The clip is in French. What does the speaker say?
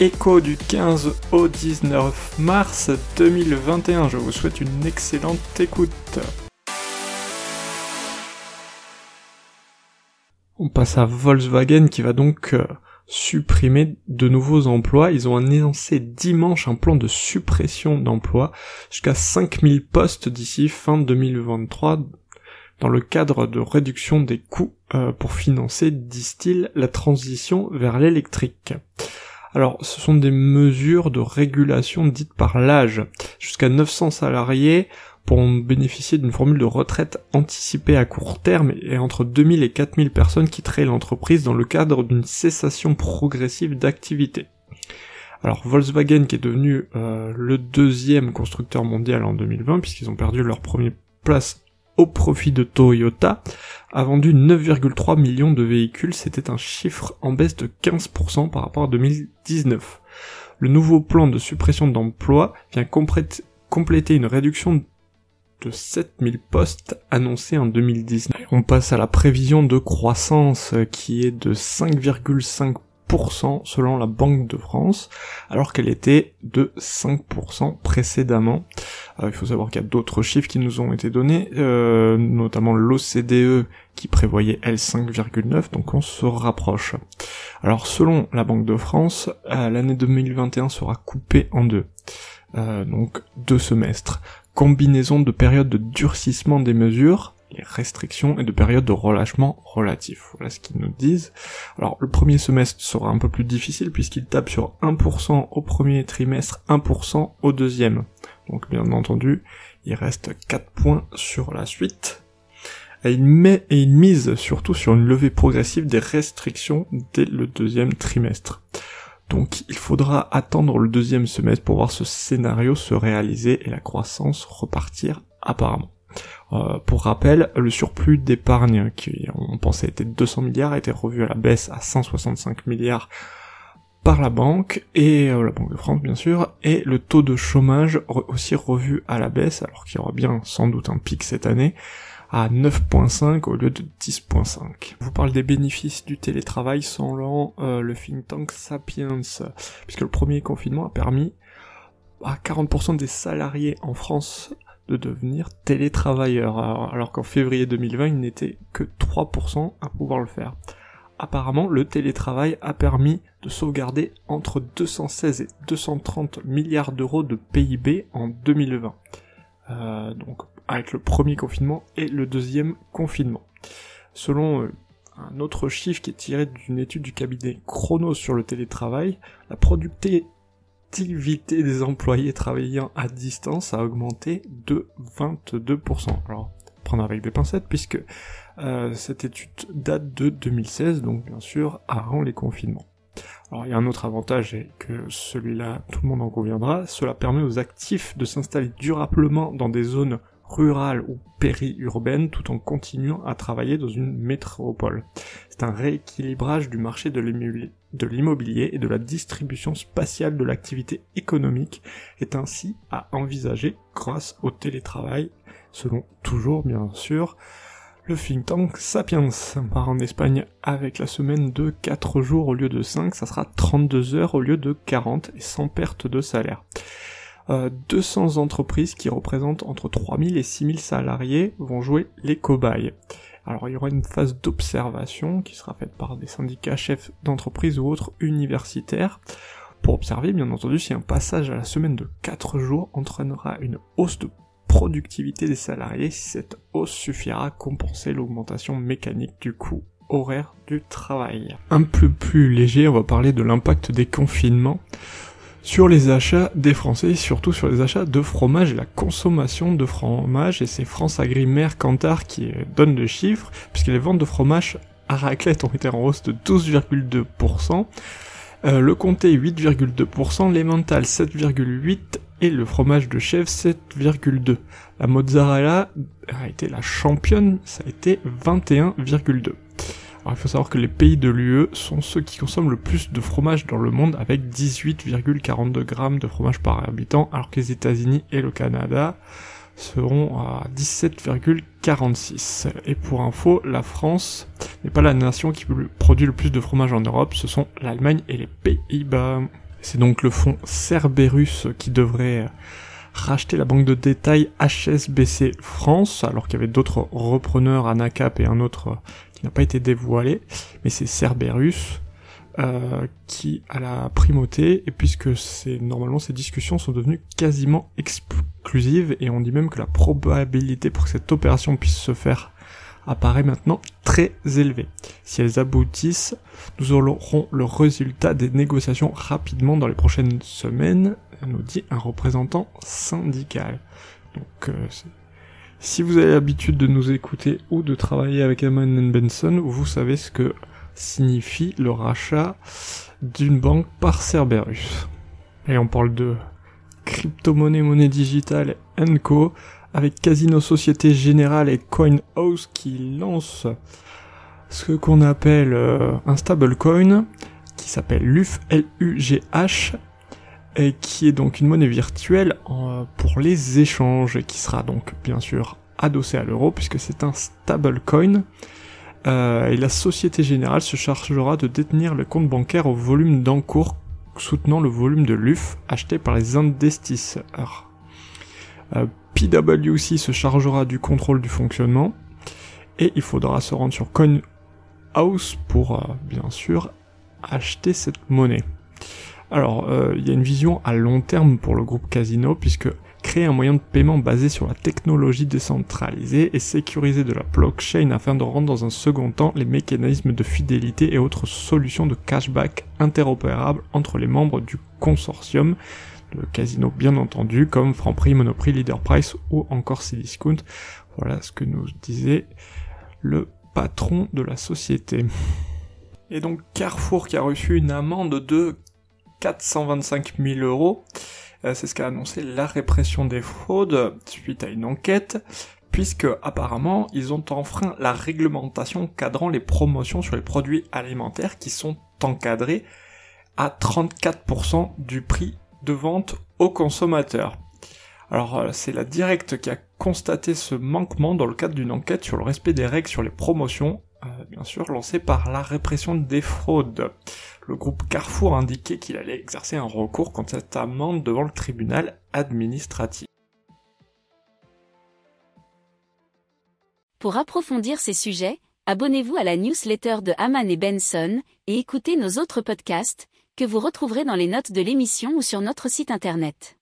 écho du 15 au 19 mars 2021. Je vous souhaite une excellente écoute. On passe à Volkswagen qui va donc euh, supprimer de nouveaux emplois. Ils ont annoncé dimanche un plan de suppression d'emplois jusqu'à 5000 postes d'ici fin 2023 dans le cadre de réduction des coûts euh, pour financer, disent-ils, la transition vers l'électrique. Alors, ce sont des mesures de régulation dites par l'âge. Jusqu'à 900 salariés pourront bénéficier d'une formule de retraite anticipée à court terme et entre 2000 et 4000 personnes quitteraient l'entreprise dans le cadre d'une cessation progressive d'activité. Alors Volkswagen qui est devenu euh, le deuxième constructeur mondial en 2020 puisqu'ils ont perdu leur première place au profit de Toyota, a vendu 9,3 millions de véhicules, c'était un chiffre en baisse de 15% par rapport à 2019. Le nouveau plan de suppression d'emplois vient compléter une réduction de 7000 postes annoncés en 2019. On passe à la prévision de croissance qui est de 5,5% selon la Banque de France, alors qu'elle était de 5% précédemment. Euh, il faut savoir qu'il y a d'autres chiffres qui nous ont été donnés, euh, notamment l'OCDE qui prévoyait L 5,9, donc on se rapproche. Alors selon la Banque de France, euh, l'année 2021 sera coupée en deux. donc deux semestres. Combinaison de périodes de durcissement des mesures, les restrictions et de périodes de relâchement relatif. Voilà ce qu'ils nous disent. Alors le premier semestre sera un peu plus difficile puisqu'il tape sur 1% au premier trimestre, 1% au deuxième. Donc bien entendu, il reste 4 points sur la suite. Et il met et il mise surtout sur une levée progressive des restrictions dès le deuxième trimestre. Donc il faudra attendre le deuxième semestre pour voir ce scénario se réaliser et la croissance repartir apparemment. Euh, pour rappel, le surplus d'épargne qui on pensait était de 200 milliards a été revu à la baisse à 165 milliards par la banque et euh, la Banque de France bien sûr et le taux de chômage aussi revu à la baisse alors qu'il y aura bien sans doute un pic cette année à 9.5 au lieu de 10.5. Je vous parle des bénéfices du télétravail selon euh, le think tank Sapiens puisque le premier confinement a permis à 40% des salariés en France de devenir télétravailleur, alors qu'en février 2020, il n'était que 3% à pouvoir le faire. Apparemment, le télétravail a permis de sauvegarder entre 216 et 230 milliards d'euros de PIB en 2020. Euh, donc avec le premier confinement et le deuxième confinement. Selon euh, un autre chiffre qui est tiré d'une étude du cabinet Chronos sur le télétravail, la productivité l'activité des employés travaillant à distance a augmenté de 22%. Alors, prendre avec des pincettes puisque euh, cette étude date de 2016, donc bien sûr avant les confinements. Alors il y a un autre avantage et que celui-là tout le monde en conviendra, cela permet aux actifs de s'installer durablement dans des zones rurales ou périurbaines tout en continuant à travailler dans une métropole. C'est un rééquilibrage du marché de l'immobilier et de la distribution spatiale de l'activité économique est ainsi à envisager grâce au télétravail, selon toujours bien sûr le think tank Sapiens. On part en Espagne avec la semaine de 4 jours au lieu de 5, ça sera 32 heures au lieu de 40 et sans perte de salaire. 200 euh, entreprises qui représentent entre 3000 et 6000 salariés vont jouer les cobayes. Alors il y aura une phase d'observation qui sera faite par des syndicats chefs d'entreprise ou autres universitaires pour observer bien entendu si un passage à la semaine de 4 jours entraînera une hausse de productivité des salariés, si cette hausse suffira à compenser l'augmentation mécanique du coût horaire du travail. Un peu plus léger, on va parler de l'impact des confinements sur les achats des Français, surtout sur les achats de fromage et la consommation de fromage, et c'est France Agri Mercantar qui donne le chiffre, puisque les ventes de fromage à raclette ont été en hausse de 12,2%, euh, le comté 8,2%, les mentales 7,8%, et le fromage de chèvre 7,2. La mozzarella a été la championne, ça a été 21,2. Alors il faut savoir que les pays de l'UE sont ceux qui consomment le plus de fromage dans le monde avec 18,42 grammes de fromage par habitant, alors que les États-Unis et le Canada seront à 17,46. Et pour info, la France n'est pas la nation qui produit le plus de fromage en Europe, ce sont l'Allemagne et les Pays-Bas. C'est donc le fonds Cerberus qui devrait racheter la banque de détail HSBC France, alors qu'il y avait d'autres repreneurs, Anacap et un autre n'a pas été dévoilé, mais c'est Cerberus euh, qui a la primauté, et puisque c'est normalement ces discussions sont devenues quasiment exclusives, et on dit même que la probabilité pour que cette opération puisse se faire apparaît maintenant très élevée. Si elles aboutissent, nous aurons le résultat des négociations rapidement dans les prochaines semaines, nous dit un représentant syndical. Donc euh, si vous avez l'habitude de nous écouter ou de travailler avec Aman Benson, vous savez ce que signifie le rachat d'une banque par Cerberus. Et on parle de crypto-monnaie, monnaie digitale Co avec Casino Société Générale et CoinHouse qui lancent ce qu'on appelle euh, un stablecoin qui s'appelle LUF, L-U-G-H, et qui est donc une monnaie virtuelle euh, pour les échanges et qui sera donc bien sûr adossé à l'euro puisque c'est un stablecoin euh, et la Société Générale se chargera de détenir le compte bancaire au volume d'encours soutenant le volume de l'UF acheté par les investisseurs. Euh, PwC se chargera du contrôle du fonctionnement et il faudra se rendre sur CoinHouse pour euh, bien sûr acheter cette monnaie. Alors, euh, il y a une vision à long terme pour le groupe Casino puisque créer un moyen de paiement basé sur la technologie décentralisée et sécurisé de la blockchain afin de rendre dans un second temps les mécanismes de fidélité et autres solutions de cashback interopérables entre les membres du consortium, le casino bien entendu, comme Franprix, Monoprix, Leader Price ou encore Cdiscount. Voilà ce que nous disait le patron de la société. Et donc Carrefour qui a reçu une amende de 425 000 euros euh, c'est ce qu'a annoncé la répression des fraudes suite à une enquête, puisque apparemment ils ont enfreint la réglementation cadrant les promotions sur les produits alimentaires qui sont encadrés à 34% du prix de vente aux consommateurs. Alors euh, c'est la Directe qui a constaté ce manquement dans le cadre d'une enquête sur le respect des règles sur les promotions, euh, bien sûr lancée par la répression des fraudes le groupe Carrefour a indiqué qu'il allait exercer un recours contre cette amende devant le tribunal administratif. Pour approfondir ces sujets, abonnez-vous à la newsletter de Haman et Benson et écoutez nos autres podcasts que vous retrouverez dans les notes de l'émission ou sur notre site internet.